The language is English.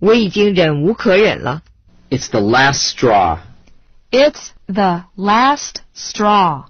我已经忍无可忍了。It's the last straw. It's the last straw.